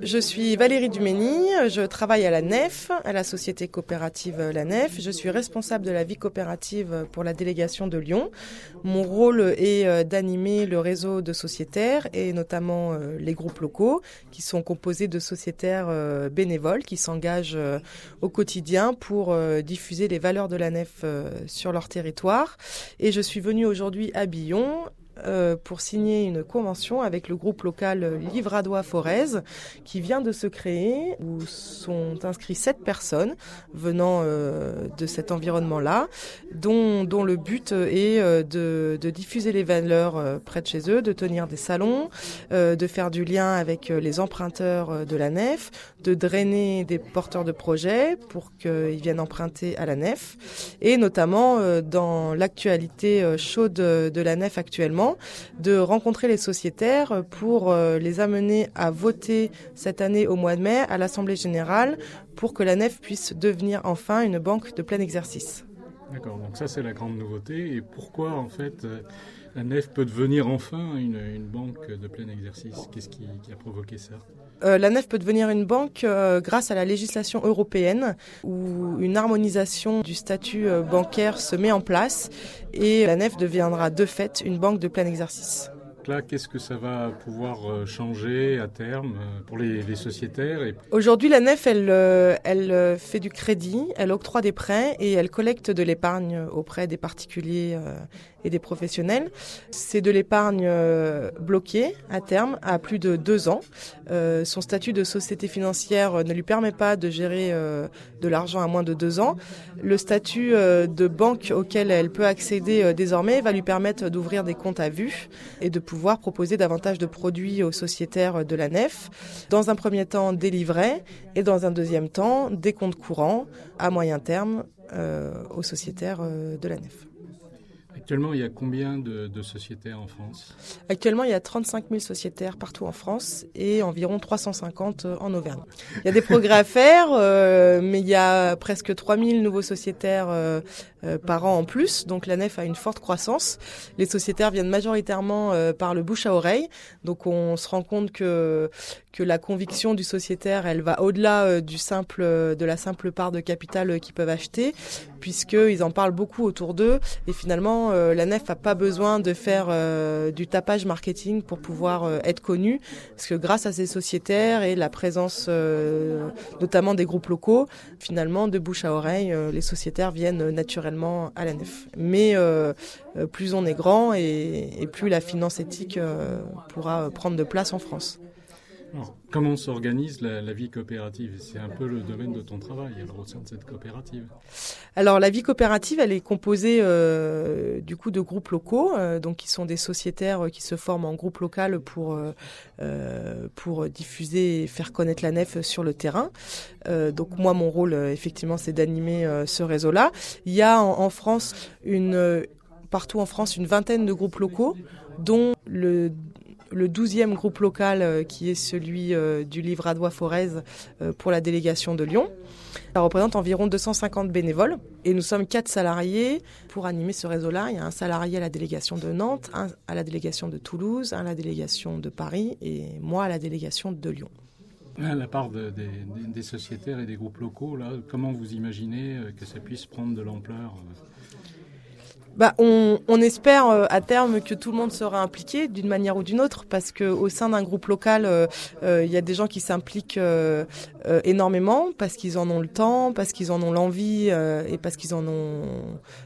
Je suis Valérie Dumény, je travaille à la NEF, à la société coopérative La Nef. Je suis responsable de la vie coopérative pour la délégation de Lyon. Mon rôle est euh, d'animer le réseau de sociétaires et notamment euh, les groupes locaux qui sont composés de sociétaires euh, bénévoles qui s'engagent au quotidien pour diffuser les valeurs de la Nef sur leur territoire. Et je suis venue aujourd'hui à Billon euh, pour signer une convention avec le groupe local Livradois Forez qui vient de se créer où sont inscrits sept personnes venant euh, de cet environnement-là dont, dont le but est euh, de, de diffuser les valeurs près de chez eux, de tenir des salons, de faire du lien avec les emprunteurs de la nef, de drainer des porteurs de projets pour qu'ils viennent emprunter à la nef. Et notamment dans l'actualité chaude de la nef actuellement de rencontrer les sociétaires pour euh, les amener à voter cette année au mois de mai à l'Assemblée générale pour que la nef puisse devenir enfin une banque de plein exercice. D'accord, donc ça c'est la grande nouveauté. Et pourquoi en fait euh, la nef peut devenir enfin une, banque de plein exercice? Qu'est-ce qui, a provoqué ça? Euh, la nef peut devenir une banque grâce à la législation européenne où une harmonisation du statut bancaire se met en place et la nef deviendra de fait une banque de plein exercice. Là, qu'est-ce que ça va pouvoir euh, changer à terme euh, pour les, sociétaires Aujourd'hui, la nef, elle, euh, elle fait du crédit, elle octroie des prêts et elle collecte de l'épargne auprès des particuliers et des professionnels. C'est de l'épargne bloquée à terme à plus de deux ans. son statut de société financière ne lui permet pas de gérer de l'argent à moins de deux ans. Le statut de banque auquel elle peut accéder désormais va lui permettre d'ouvrir des comptes à vue et de pouvoir pouvoir proposer davantage de produits aux sociétaires de la nef. Dans un premier temps, des livrets et dans un deuxième temps, des comptes courants à moyen terme euh, aux sociétaires euh, de la nef. Actuellement, il y a combien de, sociétaires en France? Actuellement, il y a 35 000 sociétaires partout en France et environ 350 en Auvergne. Il y a des progrès à faire, euh, mais il y a presque 3 000 nouveaux sociétaires euh, euh, par an en plus. Donc la nef a une forte croissance. Les sociétaires viennent majoritairement par le bouche à oreille. Donc on se rend compte que que la conviction du sociétaire, elle va au-delà du simple de la simple part de capital qu'ils peuvent acheter, puisqu'ils en parlent beaucoup autour d'eux et finalement euh, la nef n'a pas besoin de faire euh, du tapage marketing pour pouvoir euh, être connue, parce que grâce à ces sociétaires et la présence notamment des groupes locaux, finalement, de bouche à oreille, les sociétaires viennent naturellement à la nef. Mais plus on est grand et plus la finance éthique pourra prendre de place en France comment s'organise la, vie coopérative? C'est un peu le domaine de ton travail alors, au sein de cette coopérative. Alors la vie coopérative, elle est composée euh, du coup de groupes locaux, euh, donc qui sont des sociétaires qui se forment en groupe local pour euh, pour diffuser et faire connaître la nef sur le terrain. donc moi, mon rôle effectivement, c'est d'animer ce réseau-là. Il y a en, en France une partout en France une vingtaine de groupes locaux dont le le 12e groupe local euh, qui est celui euh, du livre Adois Forez euh, pour la délégation de Lyon. Ça représente environ 250 bénévoles et nous sommes quatre salariés pour animer ce réseau-là. Il y a un salarié à la délégation de Nantes, un à la délégation de Toulouse, un à la délégation de Paris et moi à la délégation de Lyon. À la part des sociétaires et des groupes locaux, comment vous imaginez que ça puisse prendre de l'ampleur bah, on, on, espère euh, à terme que tout le monde sera impliqué d'une manière ou d'une autre, parce que au sein d'un groupe local, il euh, euh, y a des gens qui s'impliquent énormément parce qu'ils en ont le temps, parce qu'ils en ont l'envie et parce qu'ils en ont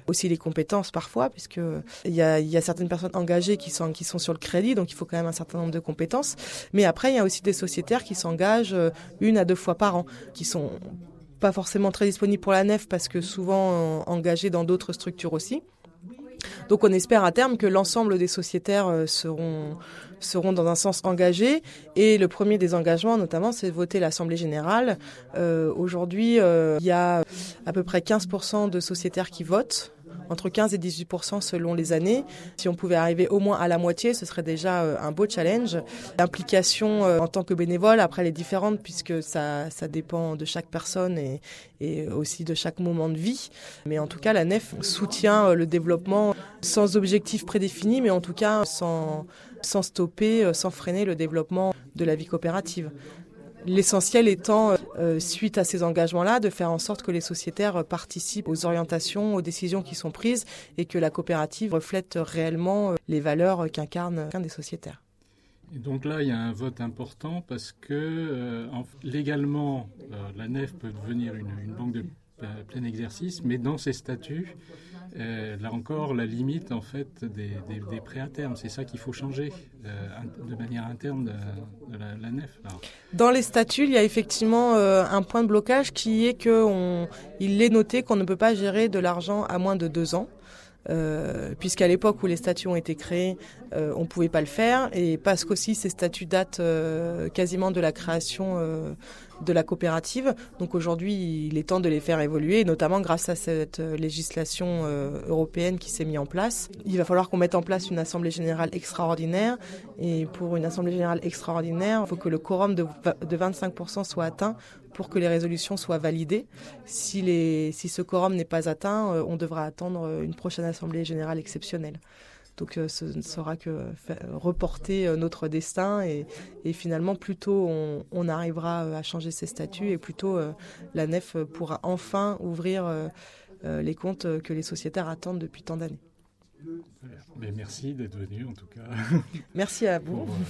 aussi les compétences parfois, puisque il y a, y a, certaines personnes engagées qui sont qui sont sur le crédit, donc il faut quand même un certain nombre de compétences. Mais après, il y a aussi des sociétaires qui s'engagent une à deux fois par an, qui sont pas forcément très disponibles pour la nef parce que souvent engagés dans d'autres structures aussi. Donc on espère à terme que l'ensemble des sociétaires euh, seront seront dans un sens engagés. Et le premier des engagements, notamment, c'est de voter l'Assemblée générale. Euh, Aujourd'hui, euh, il y a à peu près 15% de sociétaires qui votent entre 15 et 18% selon les années. Si on pouvait arriver au moins à la moitié, ce serait déjà euh, un beau challenge. L'implication euh, en tant que bénévole, après, elle est différente puisque ça, ça dépend de chaque personne et, aussi de chaque moment de vie. Mais en tout cas, la NEF soutient euh, le développement sans objectif prédéfini, mais en tout cas sans, sans stopper, sans freiner le développement de la vie coopérative. L'essentiel étant, euh, suite à ces engagements-là, de faire en sorte que les sociétaires participent aux orientations, aux décisions qui sont prises et que la coopérative reflète réellement les valeurs qu'incarnent des sociétaires. Et donc là, il y a un vote important parce que légalement, la NEF peut devenir une banque de plein exercice, mais dans ces statuts, euh, là encore, la limite en fait des, prêts à terme, c'est ça qu'il faut changer euh, de manière interne de, la, nef. Dans les statuts, il y a effectivement euh, un point de blocage qui est qu'il est noté qu'on ne peut pas gérer de l'argent à moins de deux ans. Euh, puisqu'à l'époque où les statuts ont été créés, euh, on ne pouvait pas le faire, et parce qu'aussi ces statuts datent euh, quasiment de la création de la coopérative. Donc aujourd'hui, il est temps de les faire évoluer, notamment grâce à cette législation européenne qui s'est mise en place. Il va falloir qu'on mette en place une assemblée générale extraordinaire, et pour une assemblée générale extraordinaire, il faut que le quorum de, de 25% soit atteint pour que les résolutions soient validées. Si, les, si ce quorum n'est pas atteint, euh, on devra attendre euh, une prochaine Assemblée générale exceptionnelle. Donc euh, ce ne sera que reporter notre destin et, finalement plutôt on, on, arrivera à changer ses statuts et plutôt la nef pourra enfin ouvrir les comptes que les sociétaires attendent depuis tant d'années. Mais merci d'être venu en tout cas. Merci à vous.